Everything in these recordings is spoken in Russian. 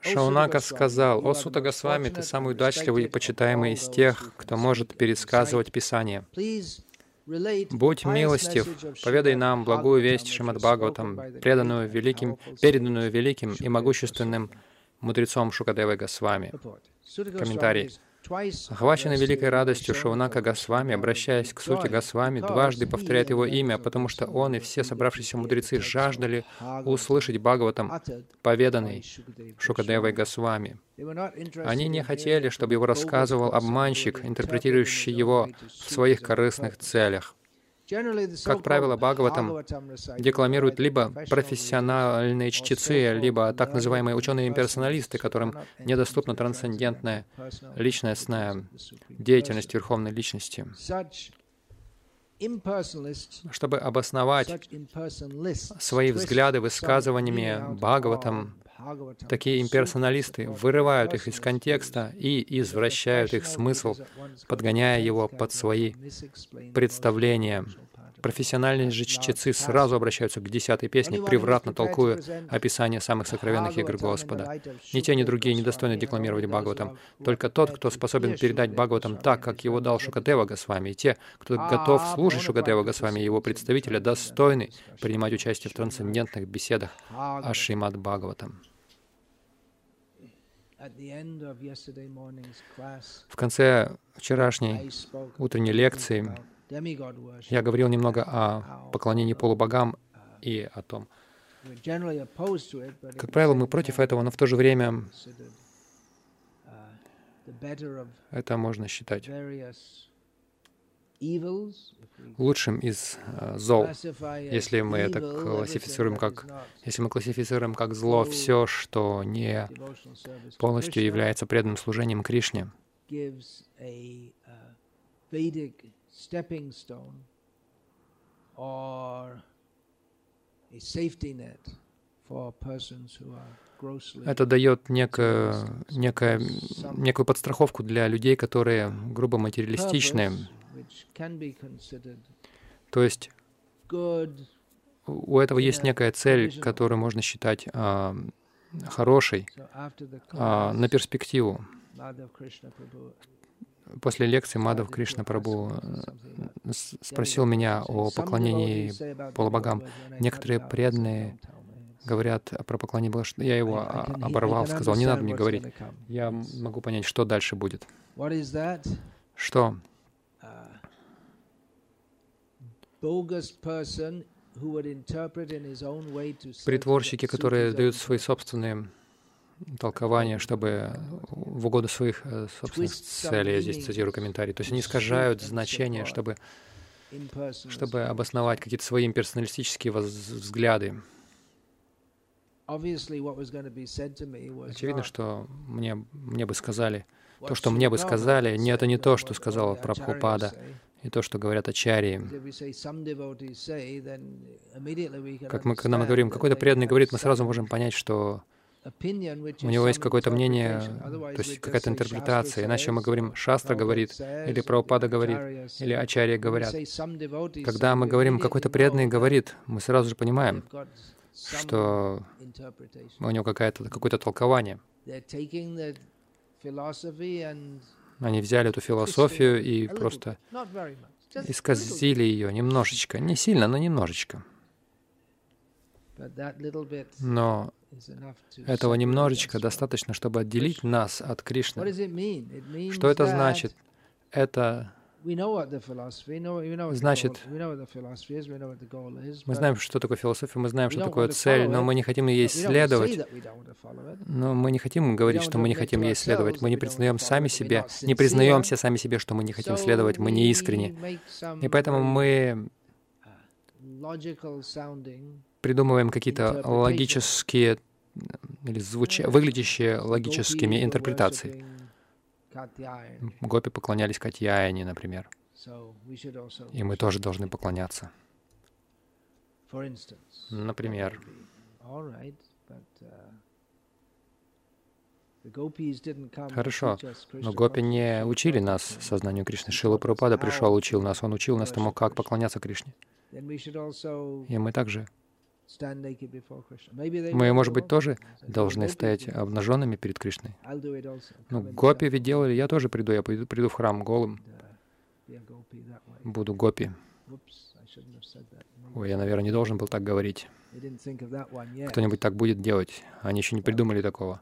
Шаунака сказал, «О Сута Госвами, ты самый удачливый и почитаемый из тех, кто может пересказывать Писание. Будь милостив, поведай нам благую весть Шримад Бхагаватам, преданную великим, переданную великим и могущественным мудрецом Шукадевой Госвами. Комментарий. Охваченный великой радостью, Шаунака Госвами, обращаясь к сути Госвами, дважды повторяет его имя, потому что он и все собравшиеся мудрецы жаждали услышать Бхагаватам, поведанный Шукадевой Госвами. Они не хотели, чтобы его рассказывал обманщик, интерпретирующий его в своих корыстных целях. Как правило, Бхагаватам декламируют либо профессиональные чтецы, либо так называемые ученые-имперсоналисты, которым недоступна трансцендентная личностная деятельность Верховной Личности. Чтобы обосновать свои взгляды высказываниями Бхагаватам, Такие имперсоналисты вырывают их из контекста и извращают их смысл, подгоняя его под свои представления. Профессиональные же чтецы сразу обращаются к десятой песне, превратно толкуя описание самых сокровенных игр Господа. Ни те, ни другие не достойны декламировать Бхагаватам. Только тот, кто способен передать Бхагаватам так, как его дал Шукадева Госвами, и те, кто готов служить Шукадева Госвами и его представителя, достойны принимать участие в трансцендентных беседах о Шримад Бхагаватам. В конце вчерашней утренней лекции я говорил немного о поклонении полубогам и о том, как правило, мы против этого, но в то же время uh, это можно считать лучшим из э, зол, если мы это классифицируем как, если мы классифицируем как зло все, что не полностью является преданным служением Кришне. Это дает некое, некое, некую подстраховку для людей, которые грубо материалистичны, то есть у этого есть некая цель, которую можно считать а, хорошей а, на перспективу. После лекции Мадав Кришна Прабу спросил меня о поклонении полубогам. Некоторые преданные говорят про поклонение Богу. Я его оборвал, сказал, не надо мне говорить. Я могу понять, что дальше будет. Что? Притворщики, которые дают свои собственные толкования, чтобы в угоду своих э, собственных целей, я здесь цитирую комментарий, то есть они искажают значение, чтобы, чтобы обосновать какие-то свои имперсоналистические взгляды. Очевидно, что мне, мне бы сказали, то, что мне бы сказали, не это не то, что сказал Прабхупада, и то, что говорят ачарьи. Как мы, когда мы говорим, какой-то преданный говорит, мы сразу можем понять, что у него есть какое-то мнение, то есть какая-то интерпретация. Иначе мы говорим, Шастра говорит, или Прабхупада говорит, или Ачарья говорят. Когда мы говорим, какой-то преданный говорит, мы сразу же понимаем, что у него какое-то какое-то толкование. Они взяли эту философию и просто исказили ее немножечко. Не сильно, но немножечко. Но этого немножечко достаточно, чтобы отделить нас от Кришны. Что это значит? Это Значит, мы знаем, что такое философия, мы знаем, что такое цель, но мы не хотим ей следовать. Но мы не хотим говорить, что мы не хотим ей следовать. Мы не признаем сами себе, не признаемся сами себе, что мы не хотим следовать, мы не искренне. И поэтому мы придумываем какие-то логические или звуча, выглядящие логическими интерпретации. Гопи поклонялись Катьяяне, например. И мы тоже должны поклоняться. Например, Хорошо, но гопи не учили нас сознанию Кришны. Шила Прабхупада пришел, учил нас. Он учил нас тому, как поклоняться Кришне. И мы также Мы, может быть, тоже должны стоять обнаженными перед Кришной. Ну, гопи ведь делали, я тоже приду, я приду, приду в храм голым. Буду гопи. Ой, я, наверное, не должен был так говорить. Кто-нибудь так будет делать. Они еще не придумали такого.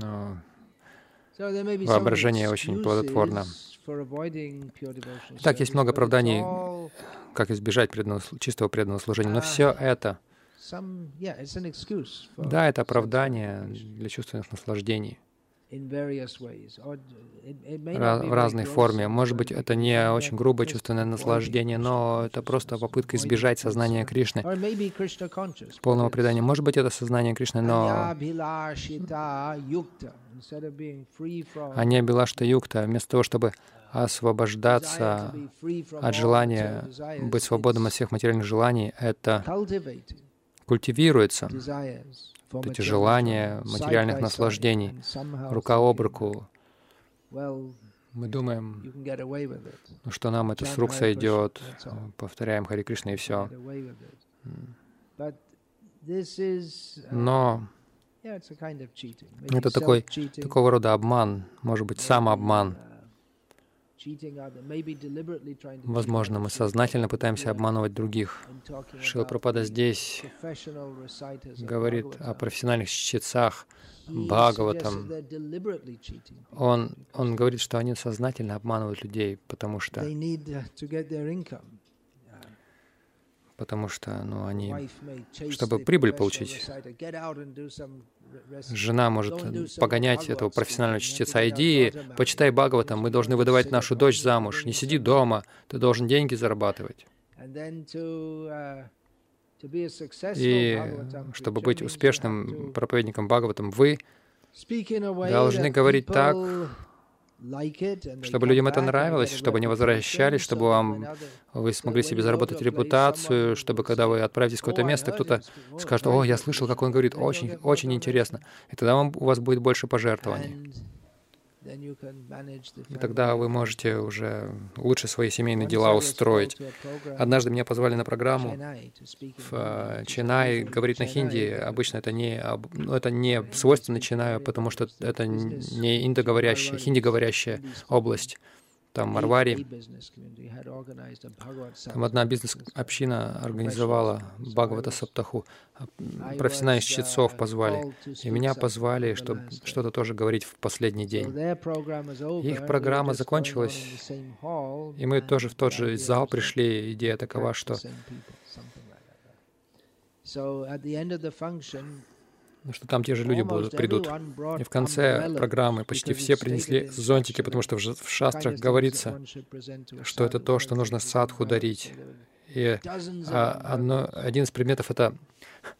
Но воображение очень плодотворно. Так, есть много оправданий, как избежать преданного, чистого преданного служения, но все это, да, это оправдание для чувственных наслаждений в разной форме. Может быть, это не очень грубое чувственное наслаждение, но это просто попытка избежать сознания Кришны, полного предания. Может быть, это сознание Кришны, но Аня Билашта Юкта, вместо того, чтобы освобождаться от желания быть свободным от всех материальных желаний, это культивируется эти желания материальных наслаждений, рука об руку. Мы думаем, ну, что нам это с рук сойдет, повторяем Хари Кришна и все. Но это такой, такого рода обман, может быть, самообман. Возможно, мы сознательно пытаемся обманывать других. Шила Пропада здесь говорит о профессиональных чтецах, Бхагаватам. Он, он говорит, что они сознательно обманывают людей, потому что потому что ну, они, чтобы прибыль получить, жена может погонять этого профессионального чтеца. Иди, почитай Бхагаватам, мы должны выдавать нашу дочь замуж. Не сиди дома, ты должен деньги зарабатывать. И чтобы быть успешным проповедником Бхагаватам, вы должны говорить так, чтобы людям это нравилось, чтобы они возвращались, чтобы вам, вы смогли себе заработать репутацию, чтобы когда вы отправитесь в какое-то место, кто-то скажет, «О, я слышал, как он говорит, очень, очень интересно». И тогда вам, у вас будет больше пожертвований. И тогда вы можете уже лучше свои семейные дела устроить. Однажды меня позвали на программу в э, Ченай говорить на хинди. Обычно это не, ну, это не свойственно Ченаю, потому что это не индоговорящая, хинди-говорящая область там Марвари. Там одна бизнес-община организовала Бхагавата Саптаху. Профессиональных чтецов позвали. И меня позвали, чтобы что-то тоже говорить в последний день. Их программа закончилась, и мы тоже в тот же зал пришли. Идея такова, что что там те же люди будут, придут. И в конце программы почти все принесли зонтики, потому что в шастрах говорится, что это то, что нужно садху дарить. И а, одно, один из предметов — это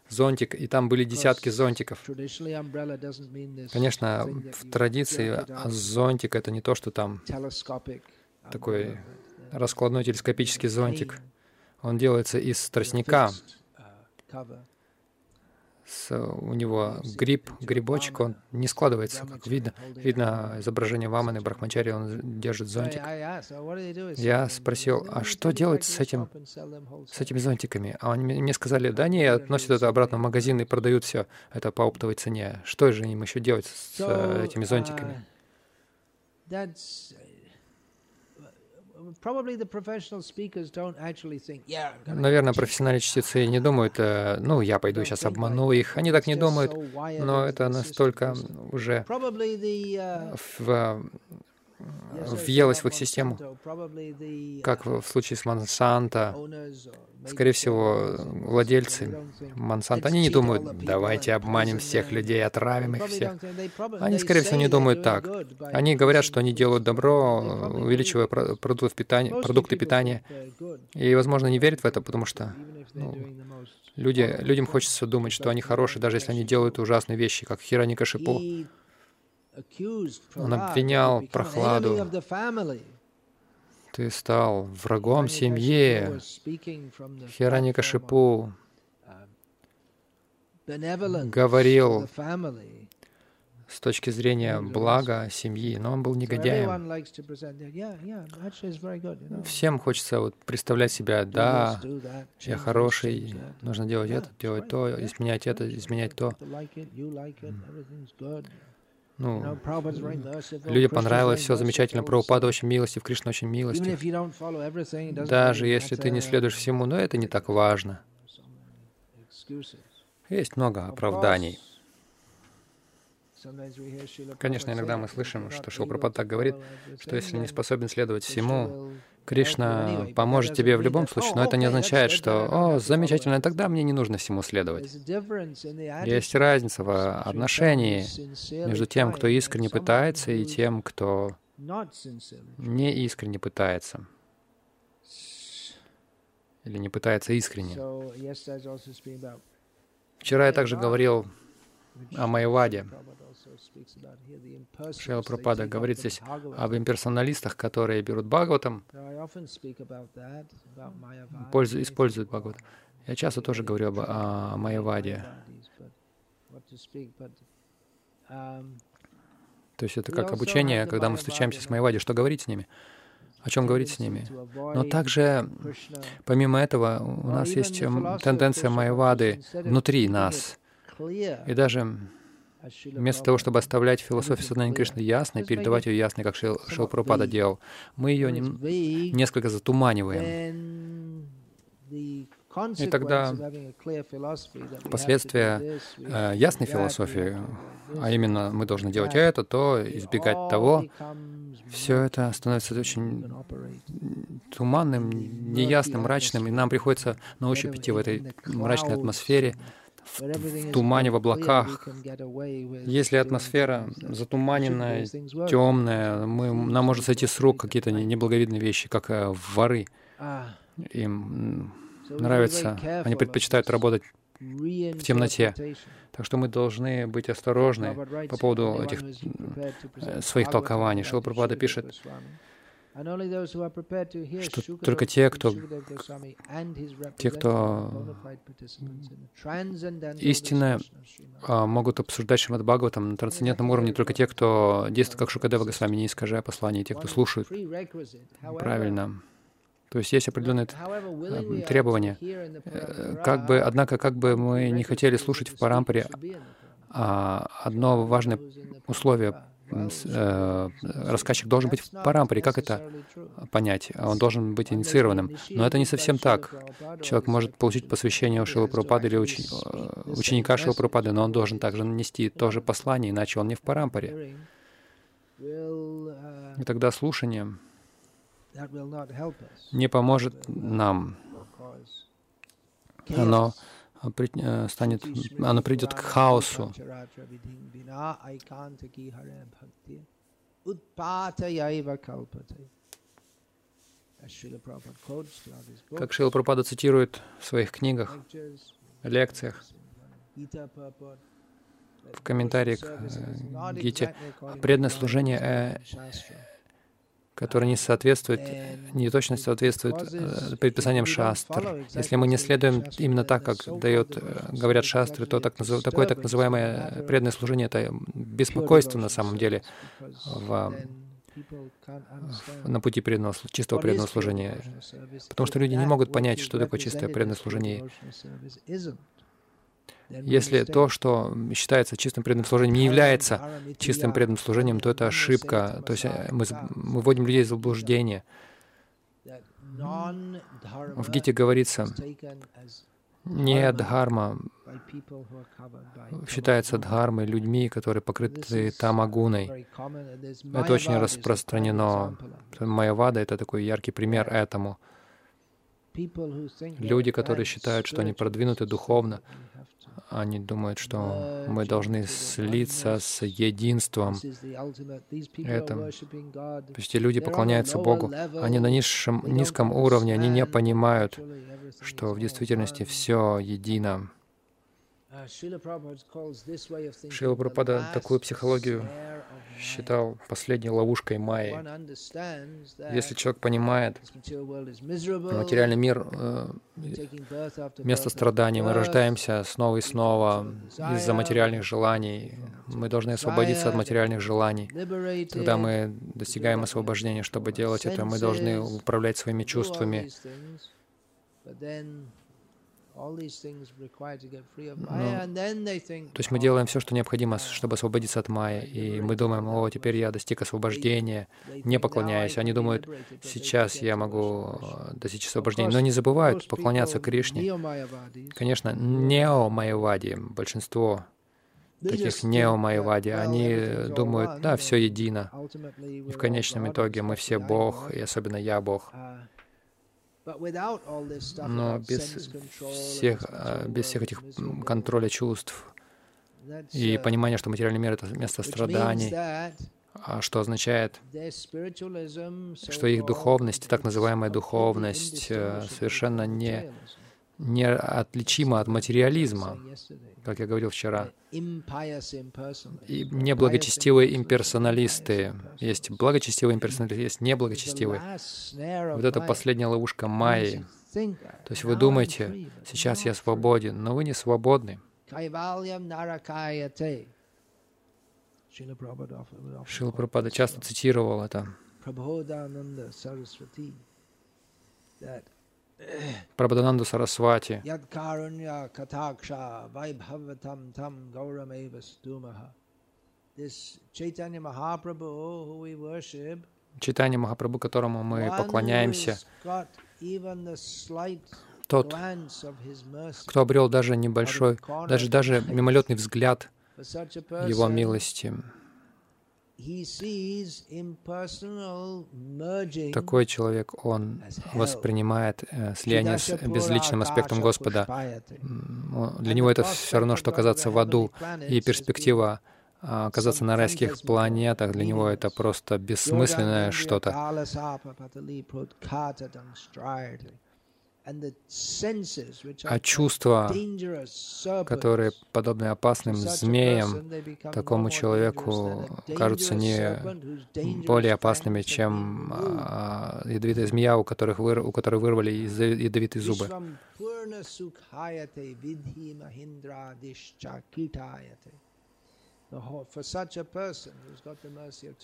зонтик, и там были десятки зонтиков. Конечно, в традиции зонтик — это не то, что там такой раскладной телескопический зонтик. Он делается из тростника, с, у него гриб, грибочек, он не складывается, как видно. Видно изображение Ваманы, Брахмачари, он держит зонтик. Я спросил, а что делать с, этим, с этими зонтиками? А они мне сказали, да не, относят это обратно в магазин и продают все это по оптовой цене. Что же им еще делать с э, этими зонтиками? Наверное, профессиональные чтецы не думают, э, ну, я пойду сейчас обману их. Они так не думают, но это настолько уже uh, в въелось в их систему, как в случае с Монсанто. Скорее всего, владельцы Монсанто, они не думают, давайте обманем всех людей, отравим их всех. Они, скорее всего, не думают так. Они говорят, что они делают добро, увеличивая продукты питания, продукты питания. И, возможно, не верят в это, потому что ну, люди, людям хочется думать, что они хорошие, даже если они делают ужасные вещи, как Хираника Шипу. Он обвинял прохладу. Ты стал врагом семьи. Хираника Шипу говорил с точки зрения блага семьи, но он был негодяем. Всем хочется вот представлять себя, да, я хороший, нужно делать это, делать то, изменять это, изменять то. Ну, людям понравилось, все замечательно, Прабхупада очень милостив, Кришна очень милостив. Даже если ты не следуешь всему, но это не так важно. Есть много оправданий. Конечно, иногда мы слышим, что Шилпрапад так говорит, что если не способен следовать всему, Кришна поможет тебе в любом случае, но это не означает, что «О, замечательно, тогда мне не нужно всему следовать». Есть разница в отношении между тем, кто искренне пытается, и тем, кто не искренне пытается. Или не пытается искренне. Вчера я также говорил о Майваде. Шрила Пропада говорит здесь об имперсоналистах, которые берут Бхагаватам, используют Бхагаватам. Я часто тоже говорю об, о Майяваде. То есть это как обучение, когда мы встречаемся с Майявади, что говорить с ними, о чем говорить с ними. Но также, помимо этого, у нас есть тенденция Майявады внутри нас. И даже Вместо того, чтобы оставлять философию сознания Кришны ясной, передавать ее ясной, как Шил, Шилпрапада делал, мы ее не, несколько затуманиваем. И тогда последствия э, ясной философии, а именно мы должны делать это, то избегать того, все это становится очень туманным, неясным, мрачным, и нам приходится на ощупь идти в этой мрачной атмосфере, в, тумане, в облаках. Если атмосфера затуманенная, темная, мы, нам может сойти с рук какие-то неблаговидные вещи, как э, воры. Им нравится, они предпочитают работать в темноте. Так что мы должны быть осторожны по поводу этих э, своих толкований. Шилапрапада пишет, что только те, кто, те, кто истинно а, могут обсуждать Шримад Бхагаватам на трансцендентном уровне, только те, кто действует как Шукадева Госвами, не искажая послание, те, кто слушают правильно. То есть есть определенные э, требования. Э, как бы, однако, как бы мы не хотели слушать в Парампаре, а одно важное условие Э, рассказчик должен быть в парампаре. Как это понять? Он должен быть инициированным. Но это не совсем так. Человек может получить посвящение у Шилы Прабхупады или. Э, ученика Шилы Прабхупады, но он должен также нанести то же послание, иначе он не в парампаре. И тогда слушание не поможет нам. Оно станет, оно придет к хаосу. Как Шила Прабхупада цитирует в своих книгах, лекциях, в комментарии к э, Гите, преданное служение который не соответствует, не точно соответствует э, предписаниям шастр. Если мы не следуем именно так, как дает, э, говорят шастры, то так, такое так называемое преданное служение — это беспокойство на самом деле в, на пути преданного, чистого преданного служения. Потому что люди не могут понять, что такое чистое преданное служение. Если то, что считается чистым преданным служением, не является чистым преданным служением, то это ошибка. То есть э, мы, мы вводим людей в заблуждение. В Гите говорится, не дхарма считается дхармой людьми, которые покрыты тамагуной. Это очень распространено. Майявада — это такой яркий пример этому. Люди, которые считают, что они продвинуты духовно, они думают, что мы должны слиться с единством. Это, то есть люди поклоняются Богу, они на низшем, низком уровне, они не понимают, что в действительности все едино. Шила Прабхупада такую психологию считал последней ловушкой Майи. Если человек понимает, материальный мир э, — место страданий, мы рождаемся снова и снова из-за материальных желаний, мы должны освободиться от материальных желаний. Тогда мы достигаем освобождения. Чтобы делать это, мы должны управлять своими чувствами. То есть мы делаем все, что необходимо, чтобы освободиться от Майи, и мы думаем, о, теперь я достиг освобождения, не поклоняюсь. Они думают, сейчас я могу э, достичь освобождения, но не забывают поклоняться Кришне. Конечно, нео-майявади, большинство таких нео-майявади, они думают, да, все едино. И в конечном итоге мы все Бог, и особенно я Бог. Но без всех, а, без всех этих контроля чувств и uh, понимания, что материальный мир — это место страданий, а что означает, что их духовность, так называемая духовность, э, совершенно не неотличимо от материализма, как я говорил вчера. И неблагочестивые имперсоналисты. Есть благочестивые имперсоналисты, есть неблагочестивые. Вот это последняя ловушка Майи. То есть вы думаете, сейчас я свободен, но вы не свободны. Шила Прабхупада часто цитировал это. Прабхадананду Сарасвати. Читание Махапрабху, которому мы поклоняемся, тот, кто обрел даже небольшой, даже, даже мимолетный взгляд Его милости, такой человек, он воспринимает э, слияние с безличным аспектом Господа. Для него это все равно, что оказаться в аду. И перспектива а, оказаться на райских планетах, для него это просто бессмысленное что-то а чувства, которые подобны опасным змеям, такому человеку кажутся не более опасными, чем а, ядовитая змея, у, которых выр... у которой вырвали ядовитые зубы.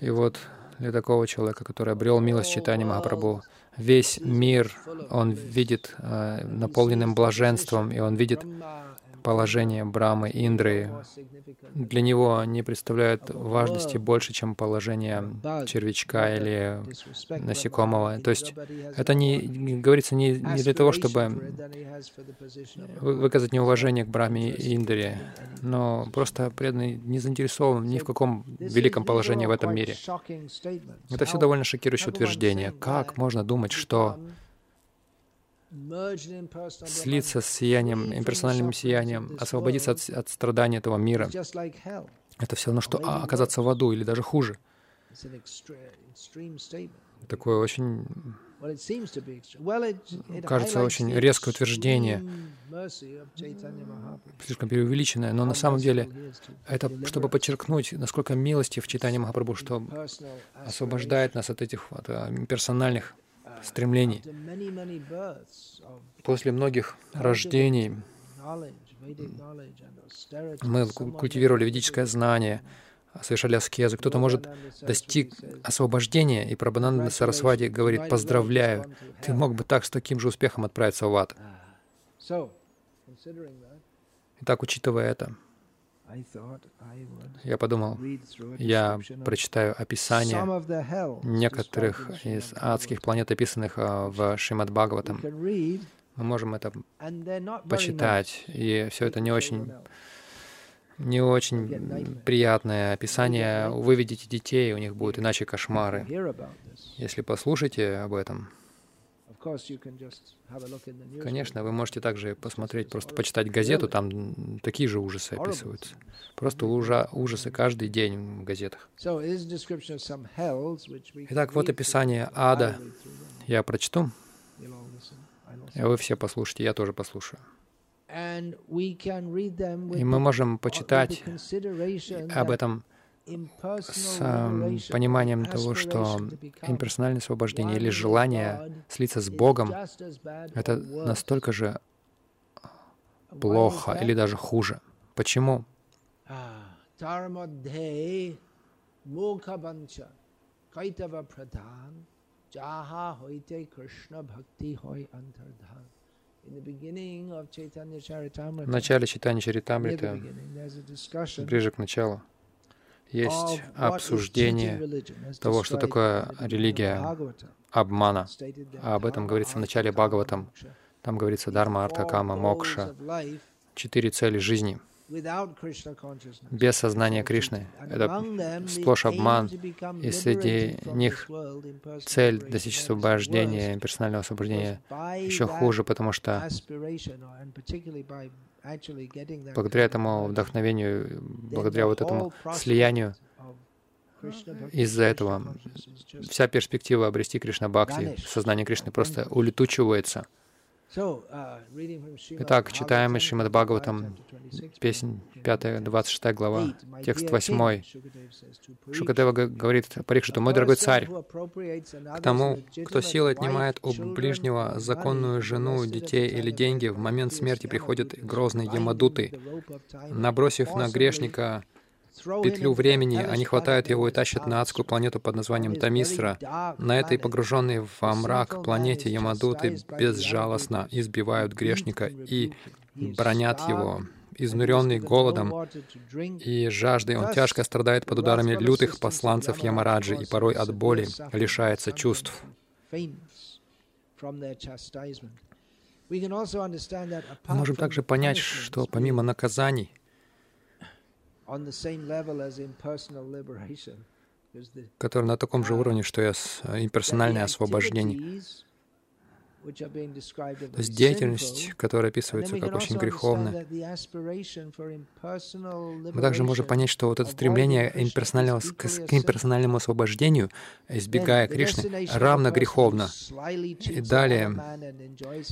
И вот для такого человека, который обрел милость читания Махапрабху, весь мир он видит э, наполненным блаженством, и он видит положение Брамы, Индры, для него они представляют важности больше, чем положение червячка или насекомого. То есть это не говорится не, не для того, чтобы выказать неуважение к Браме Индре, но просто преданный не заинтересован ни в каком великом положении в этом мире. Это все довольно шокирующее утверждение. Как можно думать, что слиться с сиянием, имперсональным сиянием, освободиться от, от страданий этого мира. Это все равно, что оказаться в аду или даже хуже. Такое очень, кажется, очень резкое утверждение, слишком преувеличенное, но на самом деле это чтобы подчеркнуть, насколько милости в читании Махапрабху, что освобождает нас от этих от, а, персональных стремлений. После многих рождений мы культивировали ведическое знание, совершали аскезы. Кто-то может достиг освобождения, и Прабхананда Сарасвати говорит, «Поздравляю, ты мог бы так с таким же успехом отправиться в ад». Итак, учитывая это, я подумал, я прочитаю описание некоторых из адских планет, описанных а, в Шримад Бхагаватам. Мы можем это почитать, и все это не очень не очень приятное описание. Вы видите детей, у них будут иначе кошмары. Если послушаете об этом, Конечно, вы можете также посмотреть, просто почитать газету, там такие же ужасы описываются. Просто ужа, ужасы каждый день в газетах. Итак, вот описание ада. Я прочту, и вы все послушайте, я тоже послушаю. И мы можем почитать об этом с пониманием того, что имперсональное освобождение или желание слиться с Богом — это настолько же плохо или даже хуже. Почему? В начале читания Чаритамрита, ближе к началу, есть обсуждение того, что такое религия обмана. А об этом говорится в начале Бхагаватам. Там говорится Дарма, Арта, Кама, Мокша. Четыре цели жизни — без сознания Кришны. Это сплошь обман, и среди них цель достичь освобождения, персонального освобождения еще хуже, потому что благодаря этому вдохновению, благодаря вот этому слиянию, из-за этого вся перспектива обрести Кришна Бхакти, сознание Кришны просто улетучивается — Итак, читаем из Шримад Бхагаватам, песнь 5, 26 глава, текст 8. Шукадева говорит Парикшиту, «Мой дорогой царь, к тому, кто силой отнимает у ближнего законную жену, детей или деньги, в момент смерти приходят грозные ямадуты, набросив на грешника петлю времени, они хватают его и тащат на адскую планету под названием Тамисра. На этой погруженной во мрак планете Ямадуты безжалостно избивают грешника и бронят его. Изнуренный голодом и жаждой, он тяжко страдает под ударами лютых посланцев Ямараджи и порой от боли лишается чувств. Мы можем также понять, что помимо наказаний, который на таком же уровне, что и имперсональное освобождение. То есть деятельность, которая описывается как очень греховная. Мы также можем понять, что вот это стремление имперсонального, к, к имперсональному освобождению, избегая Кришны, равно греховно. И далее,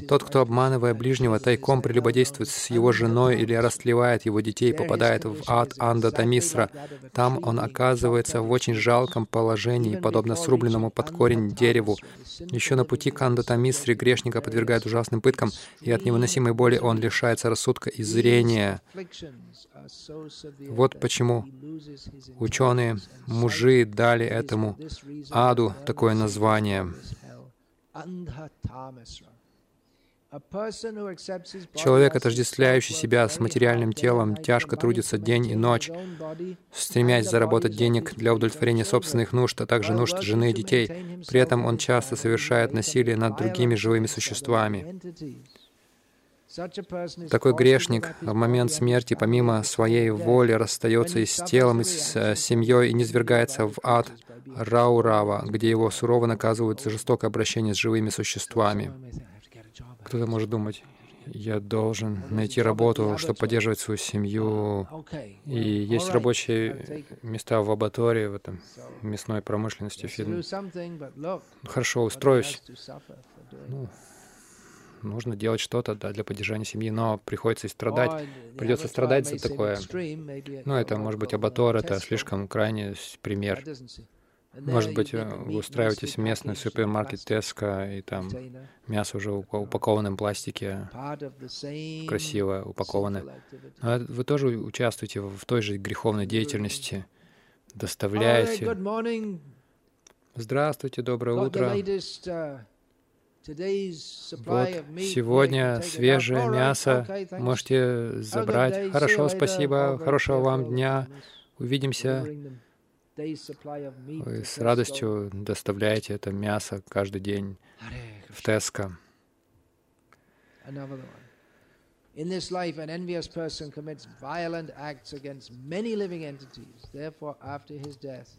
тот, кто, обманывая ближнего, тайком прелюбодействует с его женой или растлевает его детей, попадает в ад Анда Тамисра. Там он оказывается в очень жалком положении, подобно срубленному под корень дереву. Еще на пути к Анда Тамисре грешника подвергают ужасным пыткам, и от невыносимой боли он лишается рассудка и зрения. Вот почему ученые, мужи дали этому аду такое название. Человек, отождествляющий себя с материальным телом, тяжко трудится день и ночь, стремясь заработать денег для удовлетворения собственных нужд, а также нужд жены и детей. При этом он часто совершает насилие над другими живыми существами. Такой грешник в момент смерти, помимо своей воли, расстается и с телом, и с э, семьей, и не свергается в ад Раурава, где его сурово наказывают за жестокое обращение с живыми существами. Кто-то может думать, я должен найти работу, чтобы поддерживать свою семью. И есть рабочие места в лаборатории, в этом мясной промышленности. Фитнес. Хорошо, устроюсь. Ну, нужно делать что-то да, для поддержания семьи, но приходится и страдать. Придется страдать за такое. Ну, это может быть абатор, это слишком крайний пример. Может быть, э, вы устраиваетесь в местный супермаркет Теска, и там мясо уже упаковано в пластике, красиво упаковано. Но вы тоже участвуете в той же греховной деятельности, доставляете. Здравствуйте, доброе утро. Uh, вот сегодня свежее мясо можете забрать. Хорошо, спасибо. Хорошего вам дня. Увидимся. Вы с радостью доставляете это мясо каждый день в Теско. In this life, an envious person commits violent acts against many living entities. Therefore, after his death,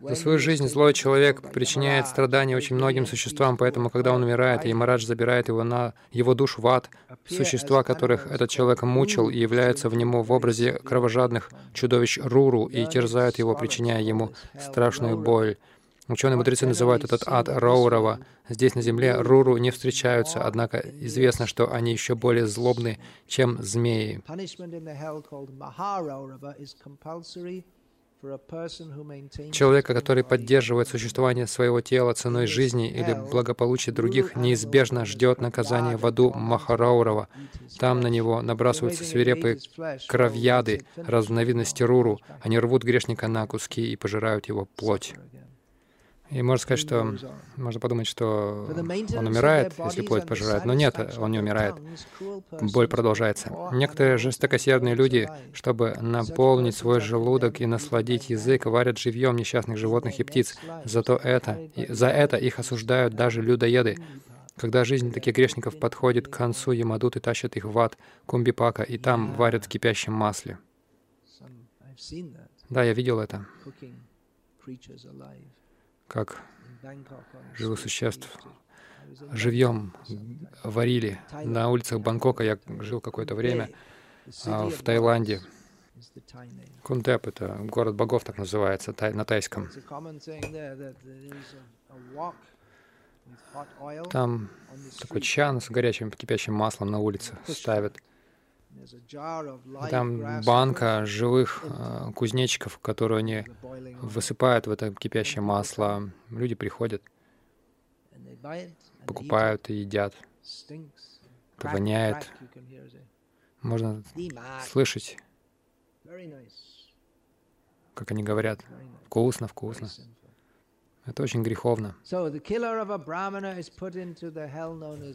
за свою жизнь злой человек причиняет страдания очень многим существам, поэтому, когда он умирает, и Марадж забирает его на его душу в ад, существа, которых этот человек мучил и являются в нему в образе кровожадных чудовищ Руру и терзают его, причиняя ему страшную боль. Ученые мудрецы называют этот ад Роурова. Здесь на земле Руру не встречаются, однако известно, что они еще более злобны, чем змеи. Человека, который поддерживает существование своего тела ценой жизни или благополучия других, неизбежно ждет наказание в аду Махараурова. Там на него набрасываются свирепые кровьяды, разновидности руру. Они рвут грешника на куски и пожирают его плоть. И можно сказать, что можно подумать, что он умирает, если плоть пожирает. Но нет, он не умирает. Боль продолжается. Некоторые жестокосердные люди, чтобы наполнить свой желудок и насладить язык, варят живьем несчастных животных и птиц. Зато это, за это их осуждают даже людоеды. Когда жизнь таких грешников подходит к концу, Ямадуты тащат их в ад Кумбипака, и там варят в кипящем масле. Да, я видел это как живых существ живьем варили. На улицах Бангкока я жил какое-то время а, в Таиланде. Кунтеп — это город богов, так называется, на тайском. Там такой чан с горячим кипящим маслом на улице ставят. Там банка живых э, кузнечиков, которые они высыпают в это кипящее масло. Люди приходят, покупают и едят. Это воняет. Можно слышать, как они говорят. Вкусно, вкусно. Это очень греховно.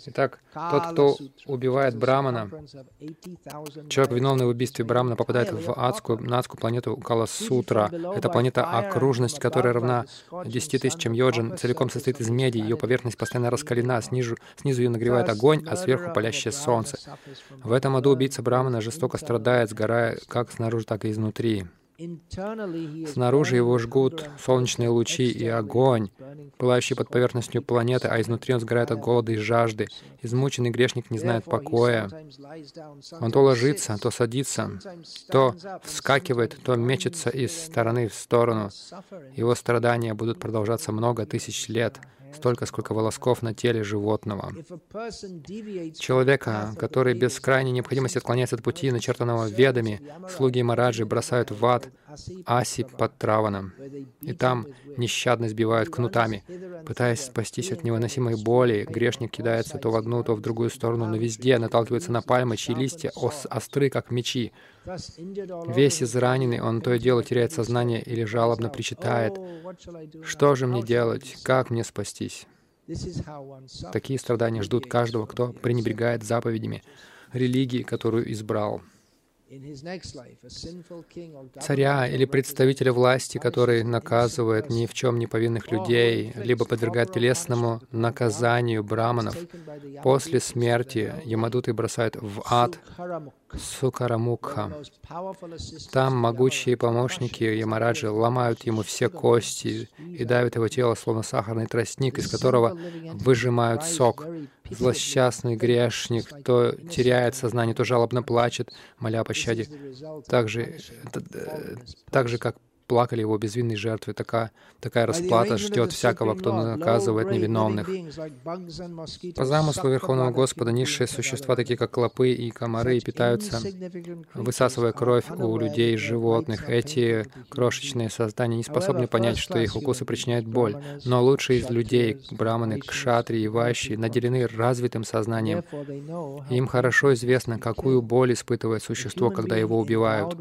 Итак, тот, кто убивает Брамана, человек, виновный в убийстве Брамана, попадает в адскую, на адскую планету Каласутра. Это планета окружность, которая равна 10 тысячам йоджин, целиком состоит из меди, ее поверхность постоянно раскалена, снизу, снизу ее нагревает огонь, а сверху палящее солнце. В этом аду убийца Брамана жестоко страдает, сгорая как снаружи, так и изнутри. Снаружи его жгут солнечные лучи и огонь, пылающий под поверхностью планеты, а изнутри он сгорает от голода и жажды. Измученный грешник не знает покоя. Он то ложится, то садится, то вскакивает, то мечется из стороны в сторону. Его страдания будут продолжаться много тысяч лет — столько, сколько волосков на теле животного. Человека, который без крайней необходимости отклоняется от пути, начертанного ведами, слуги Мараджи бросают в ад Аси под Траваном, и там нещадно сбивают кнутами. Пытаясь спастись от невыносимой боли, грешник кидается то в одну, то в другую сторону, но везде наталкивается на пальмы, чьи листья остры, как мечи. Весь израненный, он то и дело теряет сознание или жалобно причитает, «Что же мне делать? Как мне спастись?» Такие страдания ждут каждого, кто пренебрегает заповедями религии, которую избрал. Царя или представителя власти, который наказывает ни в чем не повинных людей, либо подвергает телесному наказанию браманов, после смерти Ямадуты бросают в ад Сукарамукха. Там могучие помощники Ямараджи ломают ему все кости и давят его тело, словно сахарный тростник, из которого выжимают сок. Злосчастный грешник то теряет сознание, то жалобно плачет, моля о пощаде. Так же, так же как плакали его безвинные жертвы. Такая, такая расплата ждет всякого, кто наказывает невиновных. По замыслу Верховного Господа, низшие существа, такие как клопы и комары, питаются, высасывая кровь у людей и животных. Эти крошечные создания не способны понять, что их укусы причиняют боль. Но лучшие из людей, браманы, кшатри и ващи, наделены развитым сознанием. Им хорошо известно, какую боль испытывает существо, когда его убивают.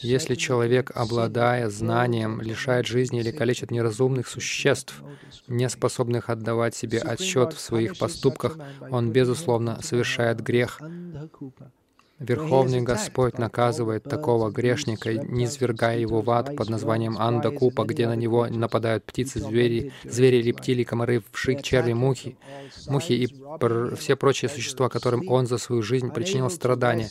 Если человек, обладая знанием, лишает жизни или калечит неразумных существ, не способных отдавать себе отчет в своих поступках, он, безусловно, совершает грех. Верховный Господь наказывает такого грешника, не свергая его в ад под названием Андакупа, где на него нападают птицы, звери, звери, рептилии, комары, вши, черви, мухи, мухи и пр все прочие существа, которым он за свою жизнь причинил страдания.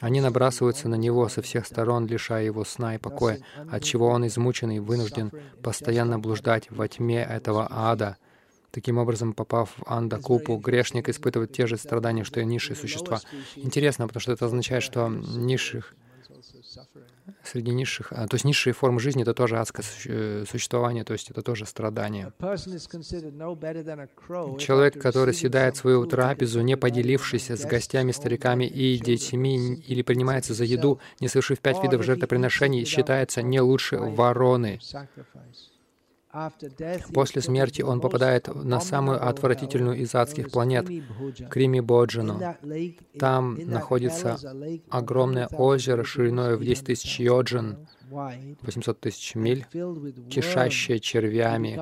Они набрасываются на него со всех сторон, лишая его сна и покоя, отчего он измученный и вынужден постоянно блуждать во тьме этого ада. Таким образом, попав в Андакупу, грешник испытывает те же страдания, что и низшие существа. Интересно, потому что это означает, что низших среди низших, а, то есть низшие формы жизни — это тоже адское э, существование, то есть это тоже страдание. Человек, который съедает свою трапезу, не поделившись с гостями, стариками и детьми, или принимается за еду, не совершив пять видов жертвоприношений, считается не лучше вороны. После смерти он попадает на самую отвратительную из адских планет — Крими Боджану. Там находится огромное озеро шириной в 10 тысяч йоджин, 800 тысяч миль, кишащее червями.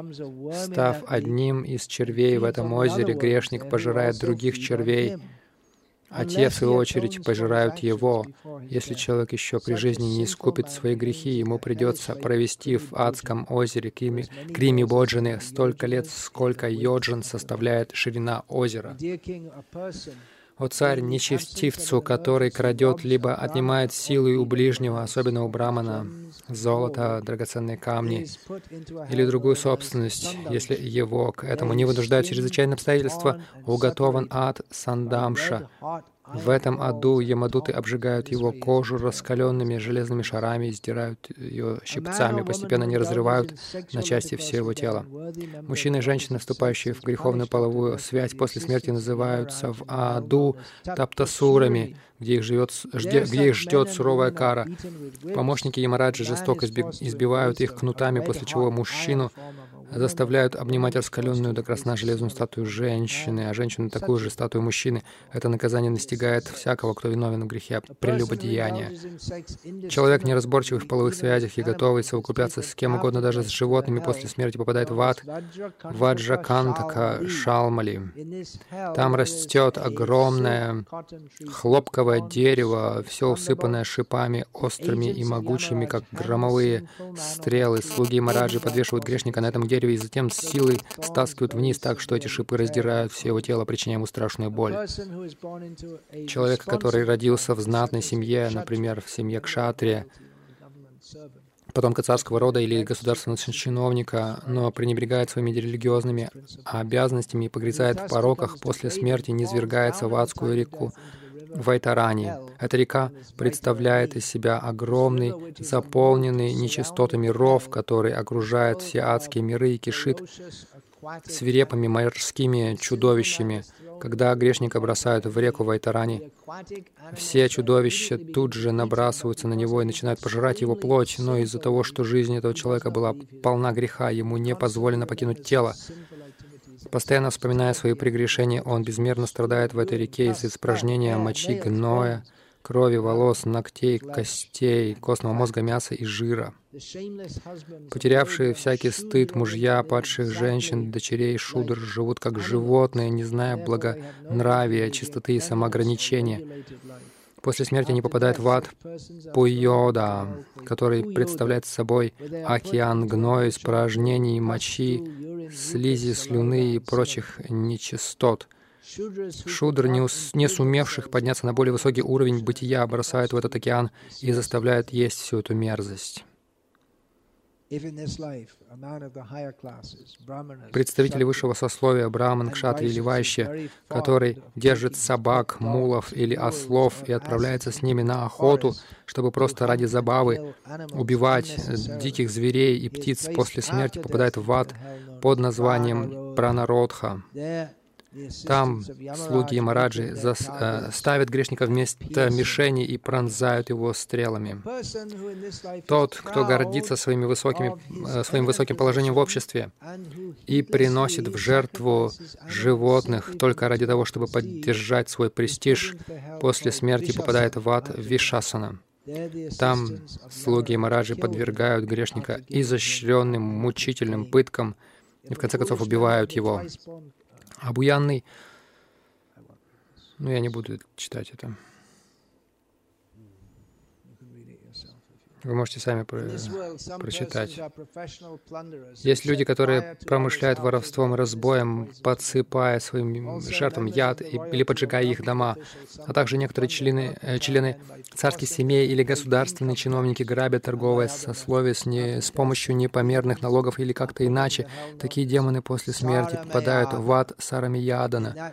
Став одним из червей в этом озере, грешник пожирает других червей, а те, в свою очередь, пожирают его. Если человек еще при жизни не искупит свои грехи, ему придется провести в адском озере Крими, Крими Боджины столько лет, сколько йоджин составляет ширина озера. О царь, нечестивцу, который крадет либо отнимает силы у ближнего, особенно у брамана, золото, драгоценные камни или другую собственность, если его к этому не вынуждают чрезвычайные обстоятельства, уготован ад Сандамша, в этом аду Ямадуты обжигают его кожу раскаленными железными шарами и сдирают ее щипцами, постепенно не разрывают на части все его тело. Мужчины и женщины, вступающие в греховную половую связь после смерти, называются в аду таптасурами, где их, живет, где их ждет суровая кара. Помощники Ямараджи жестоко избивают их кнутами, после чего мужчину заставляют обнимать раскаленную до красна железную статую женщины, а женщину такую же статую мужчины. Это наказание настигает всякого, кто виновен в грехе прелюбодеяния. Человек, неразборчивый в половых связях и готовый совокупляться с кем угодно, даже с животными, после смерти попадает в ад, в Аджакантака Шалмали. Там растет огромное хлопковое дерево, все усыпанное шипами, острыми и могучими, как громовые стрелы. Слуги Мараджи подвешивают грешника на этом дереве, дереве и затем с силой стаскивают вниз так, что эти шипы раздирают все его тело, причиняя ему страшную боль. Человек, который родился в знатной семье, например, в семье Кшатрия, потомка царского рода или государственного чиновника, но пренебрегает своими религиозными обязанностями и погрязает в пороках, после смерти низвергается в адскую реку, Вайтарани. Эта река представляет из себя огромный, заполненный нечистотами ров, который окружает все адские миры и кишит свирепыми морскими чудовищами. Когда грешника бросают в реку Вайтарани, все чудовища тут же набрасываются на него и начинают пожирать его плоть, но из-за того, что жизнь этого человека была полна греха, ему не позволено покинуть тело. Постоянно вспоминая свои прегрешения, он безмерно страдает в этой реке из испражнения мочи, гноя, крови, волос, ногтей, костей, костного мозга, мяса и жира. Потерявшие всякий стыд мужья падших женщин, дочерей шудр живут как животные, не зная благонравия, чистоты и самоограничения. После смерти они попадают в ад Пуйода, который представляет собой океан гноя, испражнений, мочи, слизи, слюны и прочих нечистот. Шудр, не, ус, не сумевших подняться на более высокий уровень бытия, бросают в этот океан и заставляют есть всю эту мерзость. Представители высшего сословия, браман, кшатри или вайщи, который держит собак, мулов или ослов и отправляется с ними на охоту, чтобы просто ради забавы убивать диких зверей и птиц после смерти, попадает в ад под названием Пранародха. Там слуги Мараджи зас, э, ставят грешника вместо мишени и пронзают его стрелами. Тот, кто гордится своими высокими, э, своим высоким положением в обществе и приносит в жертву животных только ради того, чтобы поддержать свой престиж, после смерти попадает в ад Вишасана. Там слуги Мараджи подвергают грешника изощренным, мучительным пыткам и в конце концов убивают его. Абуянный. Ну, я не буду читать это. Вы можете сами про прочитать. Есть люди, которые промышляют воровством и разбоем, подсыпая своим жертвам яд или поджигая их дома, а также некоторые члены, э, члены царских семей или государственные чиновники грабят торговое сословие с, не, с помощью непомерных налогов или как-то иначе. Такие демоны после смерти попадают в ад Сарамиядана.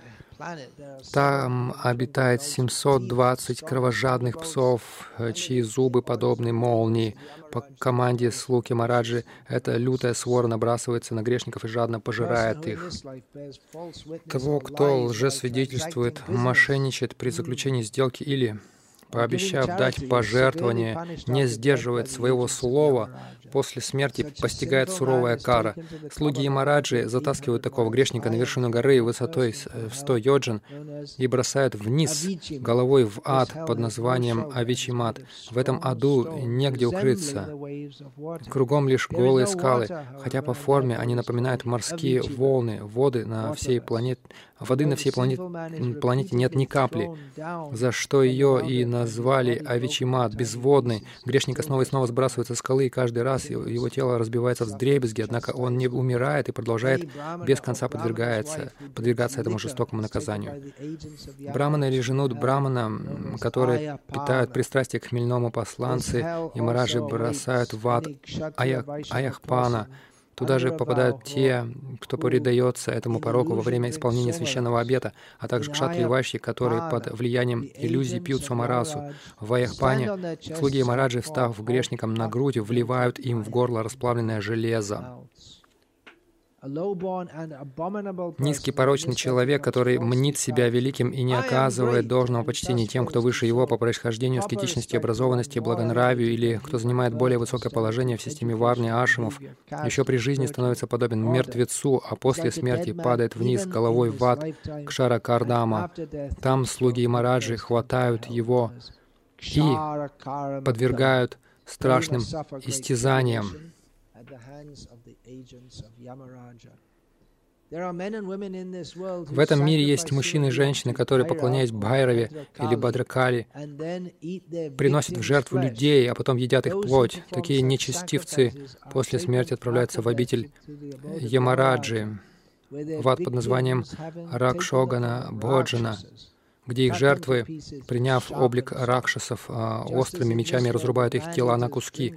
Там обитает 720 кровожадных псов, чьи зубы подобны молнии. По команде Слуки Мараджи эта лютая свора набрасывается на грешников и жадно пожирает их. Того, кто лжесвидетельствует, мошенничает при заключении сделки или пообещав дать пожертвование, не сдерживает своего слова, после смерти постигает суровая кара. Слуги Ямараджи затаскивают такого грешника на вершину горы высотой в 100 йоджин и бросают вниз головой в ад под названием Авичимат. В этом аду негде укрыться. Кругом лишь голые скалы, хотя по форме они напоминают морские волны, воды на всей планете, Воды на всей планете, планете нет ни капли, за что ее и назвали Авичимат, безводный. Грешник снова и снова сбрасывается с скалы, и каждый раз его тело разбивается в дребезги, однако он не умирает и продолжает без конца подвергается, подвергаться этому жестокому наказанию. Браманы или женут Брамана, которые питают пристрастие к хмельному посланцы, и маражи бросают в ад Аях, Аяхпана, Туда же попадают те, кто предается этому пороку во время исполнения священного обета, а также кшатри вайши, которые под влиянием иллюзий пьют сомарасу. В Аяхпане слуги Мараджи, встав грешникам на грудь, вливают им в горло расплавленное железо. Низкий порочный человек, который мнит себя великим и не оказывает должного почтения тем, кто выше его по происхождению, аскетичности, образованности, благонравию, или кто занимает более высокое положение в системе Варни Ашимов, еще при жизни становится подобен мертвецу, а после смерти падает вниз головой в ад к Шаракардама. Там слуги Мараджи хватают его и подвергают страшным истязаниям. В этом мире есть мужчины и женщины, которые, поклоняясь Байрове или Бадракали, приносят в жертву людей, а потом едят их плоть. Такие нечестивцы после смерти отправляются в обитель Ямараджи, в ад под названием Ракшогана Боджана, где их жертвы, приняв облик ракшасов, а, острыми мечами разрубают их тела на куски.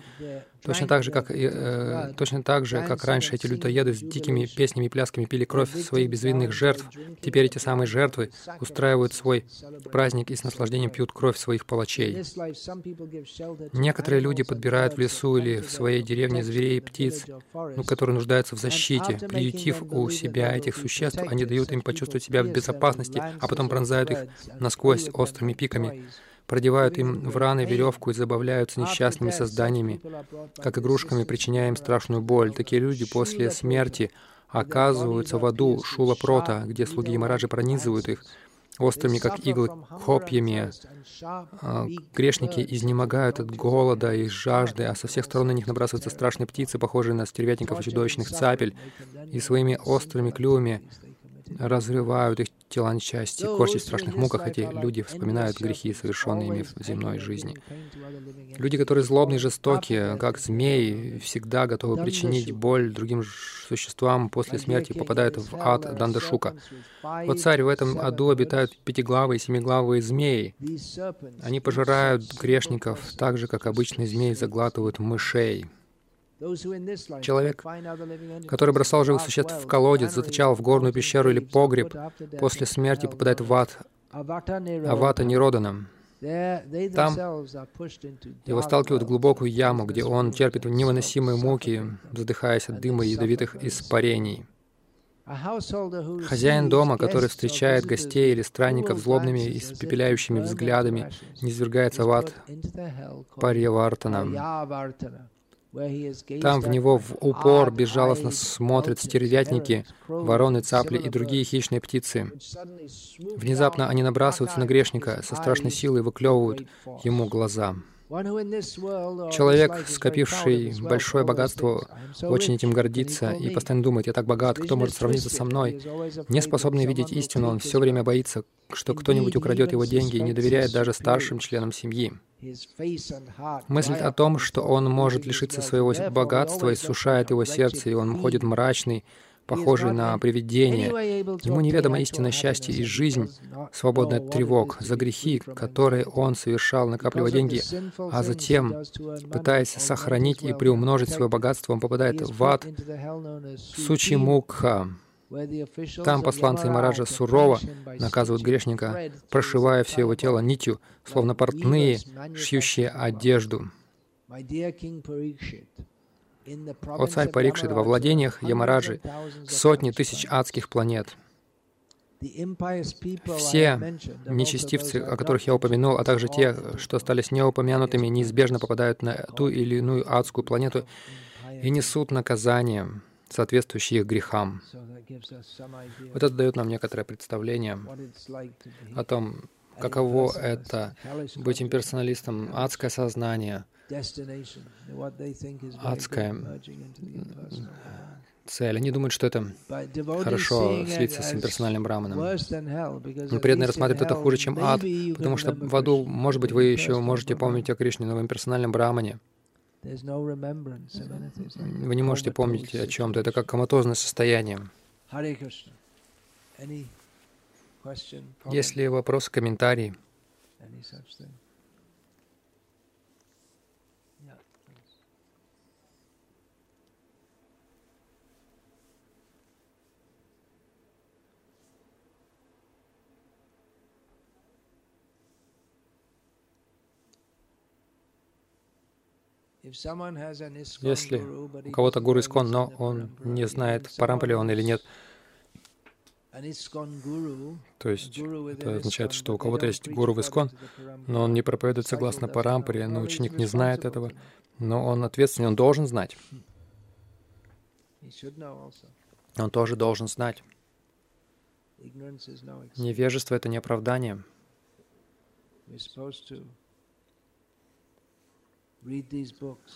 Точно так же, как, э, точно так же, как раньше эти людоеды с дикими песнями и плясками пили кровь своих безвинных жертв, теперь эти самые жертвы устраивают свой праздник и с наслаждением пьют кровь своих палачей. Некоторые люди подбирают в лесу или в своей деревне зверей и птиц, ну, которые нуждаются в защите. Приютив у себя этих существ, они дают им почувствовать себя в безопасности, а потом пронзают их насквозь острыми пиками продевают им в раны веревку и забавляются несчастными созданиями, как игрушками, причиняя им страшную боль. Такие люди после смерти оказываются в аду Шула Прота, где слуги Мараджи пронизывают их острыми, как иглы, копьями. А, грешники изнемогают от голода и жажды, а со всех сторон на них набрасываются страшные птицы, похожие на стервятников и чудовищных цапель, и своими острыми клювами разрывают их тела на части, корчат в страшных муках. Эти люди вспоминают грехи, совершенные ими в земной жизни. Люди, которые злобные, жестокие, как змеи, всегда готовы причинить боль другим существам, после смерти попадают в ад Дандашука. Вот царь, в этом аду обитают пятиглавые и семиглавые змеи. Они пожирают грешников так же, как обычные змеи заглатывают мышей. Человек, который бросал живых существ в колодец, заточал в горную пещеру или погреб, после смерти попадает в ад, Авата Ниродана. Там его сталкивают в глубокую яму, где он терпит невыносимые муки, задыхаясь от дыма и ядовитых испарений. Хозяин дома, который встречает гостей или странников злобными и испепеляющими взглядами, не свергается в ад Парьявартана. Там в него в упор безжалостно смотрят стервятники, вороны, цапли и другие хищные птицы. Внезапно они набрасываются на грешника, со страшной силой выклевывают ему глаза. Человек, скопивший большое богатство, очень этим гордится и постоянно думает, я так богат, кто может сравниться со мной? Не способный видеть истину, он все время боится, что кто-нибудь украдет его деньги и не доверяет даже старшим членам семьи. Мысль о том, что он может лишиться своего богатства, иссушает его сердце, и он ходит мрачный, похожий на привидение. Ему неведома истинное счастье и жизнь, свободная от тревог, за грехи, которые он совершал, накапливая деньги, а затем, пытаясь сохранить и приумножить свое богатство, он попадает в ад Сучимукха, Там посланцы Мараджа сурово наказывают грешника, прошивая все его тело нитью, словно портные, шьющие одежду. О царь Парикшит, во владениях Ямараджи сотни тысяч адских планет. Все нечестивцы, о которых я упомянул, а также те, что остались неупомянутыми, неизбежно попадают на ту или иную адскую планету и несут наказание, соответствующее их грехам. Вот это дает нам некоторое представление о том, каково это быть имперсоналистом, адское сознание, адская цель. Они думают, что это хорошо слиться с имперсональным браманом. Но преданные рассматривают это хуже, чем ад, потому что в аду, может быть, вы еще можете помнить о Кришне, но в имперсональном брамане вы не можете помнить о чем-то. Это как коматозное состояние. Есть ли вопросы, комментарии? Если у кого-то гуру Искон, но он не знает, парампа ли он или нет, то есть это означает, что у кого-то есть гуру в Искон, но он не проповедует согласно парампаре, но ученик не знает этого, но он ответственный, он должен знать. Он тоже должен знать. Невежество — это не оправдание.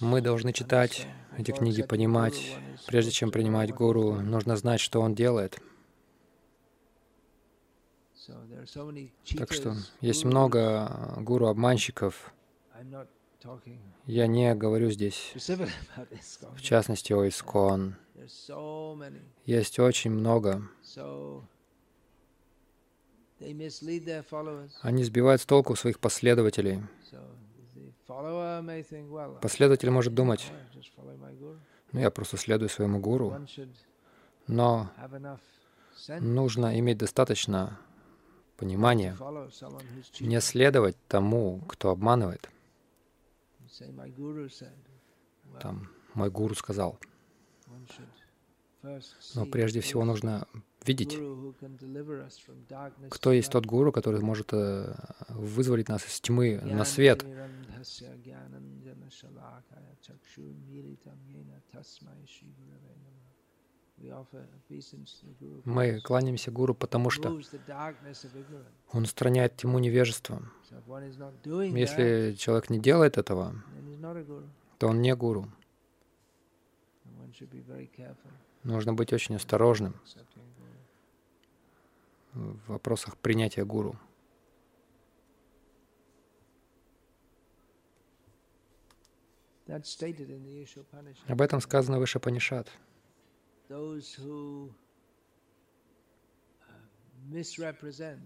Мы должны читать эти книги, понимать, прежде чем принимать гуру, нужно знать, что он делает. Так что есть много гуру-обманщиков. Я не говорю здесь, в частности, о Искон. Есть очень много. Они сбивают с толку своих последователей. Последователь может думать, ну, я просто следую своему гуру, но нужно иметь достаточно понимания, не следовать тому, кто обманывает. Там, мой гуру сказал. Но прежде всего нужно видеть, кто есть тот гуру, который может э, вызволить нас из тьмы на свет. Мы кланяемся Гуру, потому что он устраняет тьму невежества. Если человек не делает этого, то он не Гуру. Нужно быть очень осторожным в вопросах принятия гуру. Об этом сказано выше Панишат.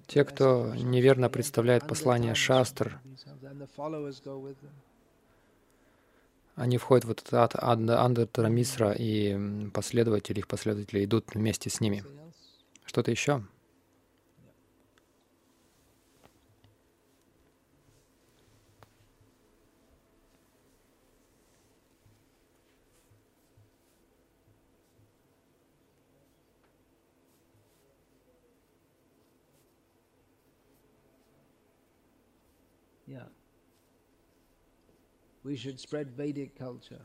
Те, кто неверно представляет послание шастр, они входят в этот ад Андатара Мисра, и последователи, их последователи идут вместе с ними. Что-то еще?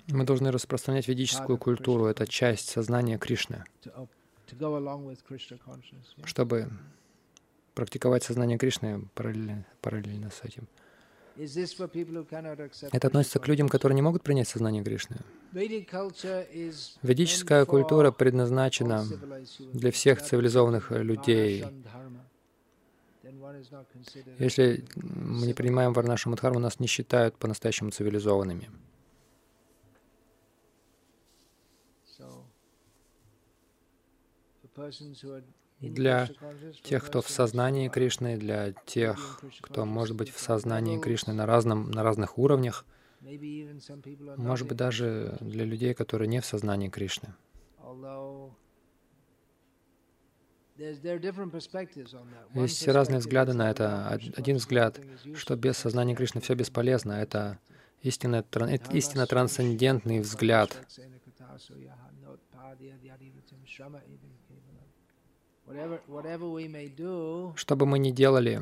Мы должны распространять ведическую культуру. Это часть сознания Кришны. Чтобы практиковать сознание Кришны параллельно, параллельно с этим. Это относится к людям, которые не могут принять сознание Кришны. Ведическая культура предназначена для всех цивилизованных людей, если мы не принимаем Варнашу Мадхарму, нас не считают по-настоящему цивилизованными. Для тех, кто в сознании Кришны, для тех, кто может быть в сознании Кришны на, разном, на разных уровнях, может быть, даже для людей, которые не в сознании Кришны. Есть разные взгляды на это. Один взгляд, что без сознания Кришны все бесполезно. Это истинно, истинно трансцендентный взгляд. Что бы мы ни делали,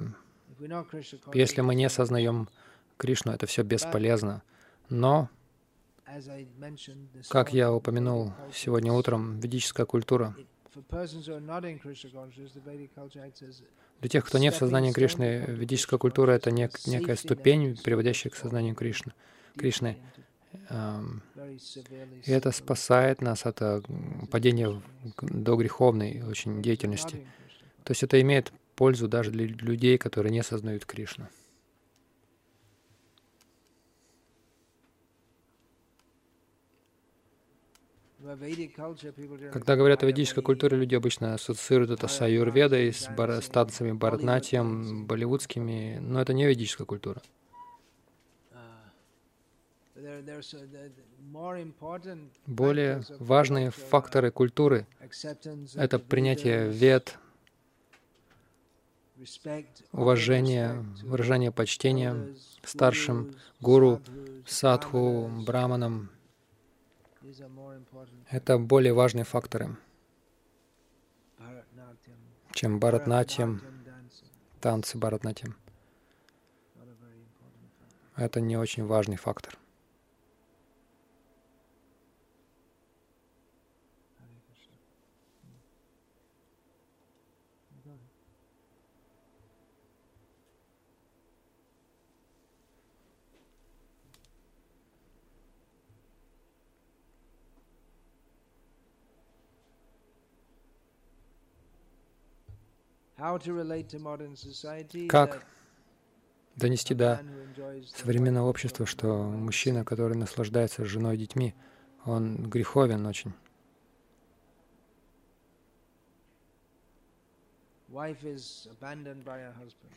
если мы не сознаем Кришну, это все бесполезно. Но, как я упомянул сегодня утром, ведическая культура для тех, кто не в сознании Кришны, ведическая культура — это нек, некая ступень, приводящая к сознанию Кришны. Кришны. И это спасает нас от э, падения до греховной очень деятельности. То есть это имеет пользу даже для людей, которые не сознают Кришну. Когда говорят о ведической культуре, люди обычно ассоциируют это с аюрведой, с, бар, с танцами Бхаратнатьем, болливудскими, но это не ведическая культура. Более важные факторы культуры — это принятие вед, уважение, выражение почтения старшим, гуру, садху, браманам. Это более важные факторы, чем Бхаратнатьям, танцы Бхаратнатьям. Это не очень важный фактор. Как донести до современного общества, что мужчина, который наслаждается женой и детьми, он греховен очень.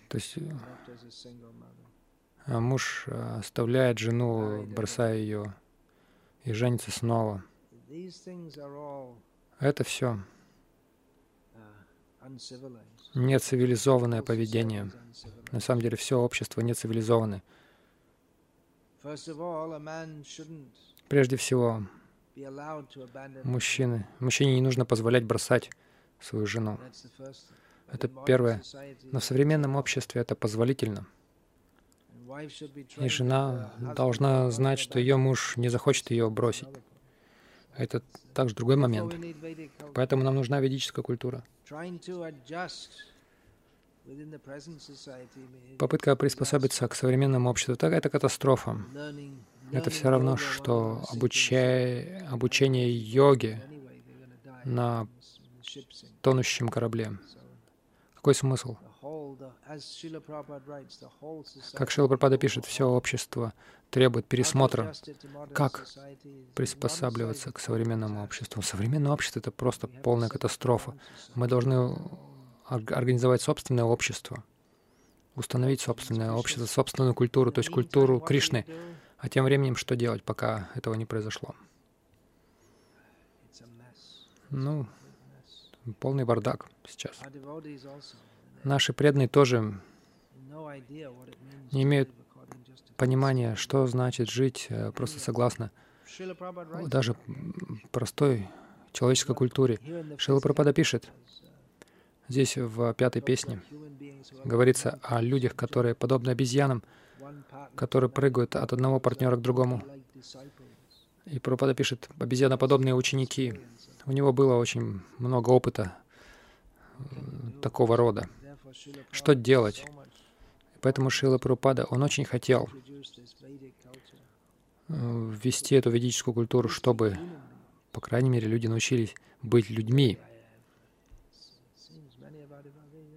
То есть а муж оставляет жену, бросая ее и женится снова. Это все нецивилизованное поведение. На самом деле все общество нецивилизованное. Прежде всего, мужчины, мужчине не нужно позволять бросать свою жену. Это первое. Но в современном обществе это позволительно. И жена должна знать, что ее муж не захочет ее бросить. Это также другой момент. Поэтому нам нужна ведическая культура. Попытка приспособиться к современному обществу, так это катастрофа. Это все равно, что обучая, обучение йоге на тонущем корабле. Какой смысл? Как Шила Прабхупада пишет, все общество требует пересмотра. Как приспосабливаться к современному обществу? Современное общество — это просто полная катастрофа. Мы должны организовать собственное общество, установить собственное общество, собственную культуру, то есть культуру Кришны. А тем временем что делать, пока этого не произошло? Ну, полный бардак сейчас. Наши преданные тоже не имеют понимания, что значит жить э, просто согласно даже простой человеческой культуре. Шила Прабхада пишет, здесь в пятой песне говорится о людях, которые подобны обезьянам, которые прыгают от одного партнера к другому. И Прабхупада пишет, обезьяноподобные ученики. У него было очень много опыта такого рода. Что делать? Поэтому Шила Прабхупада, он очень хотел э, ввести эту ведическую культуру, чтобы, по крайней мере, люди научились быть людьми.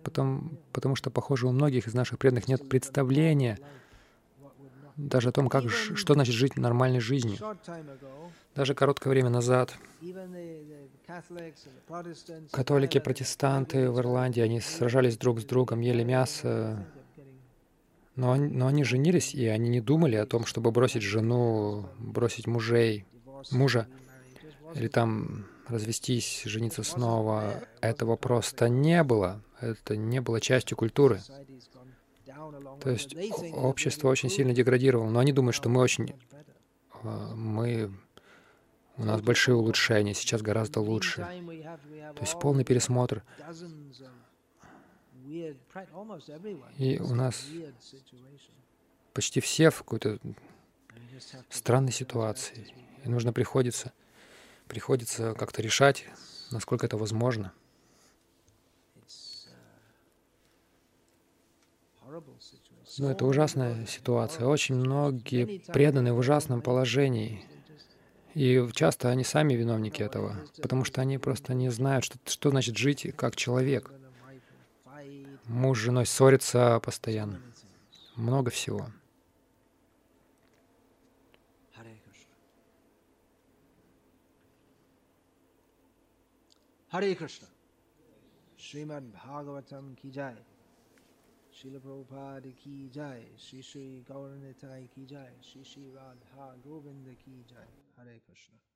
Потому, потому что, похоже, у многих из наших преданных нет представления даже о том, как, что значит жить нормальной жизнью. Даже короткое время назад католики, протестанты в Ирландии, они сражались друг с другом, ели мясо, но они, но они женились, и они не думали о том, чтобы бросить жену, бросить мужей, мужа, или там развестись, жениться снова. Этого просто не было. Это не было частью культуры. То есть общество очень сильно деградировало, но они думают, что мы очень... а, мы... У нас большие улучшения, сейчас гораздо лучше. То есть полный пересмотр. И у нас почти все в какой-то странной ситуации. И нужно приходится, приходится как-то решать, насколько это возможно. Но это ужасная ситуация. Очень многие преданы в ужасном положении. И часто они сами виновники этого, потому что они просто не знают, что, что значит жить как человек. Муж с женой ссорится постоянно. Много всего. Hare Krishna. Srimad Bhagavatam ki. शिल प्रभुपाद की जय श्री श्री गौर निताय की जय श्री श्री राधा गोविंद की जय हरे कृष्ण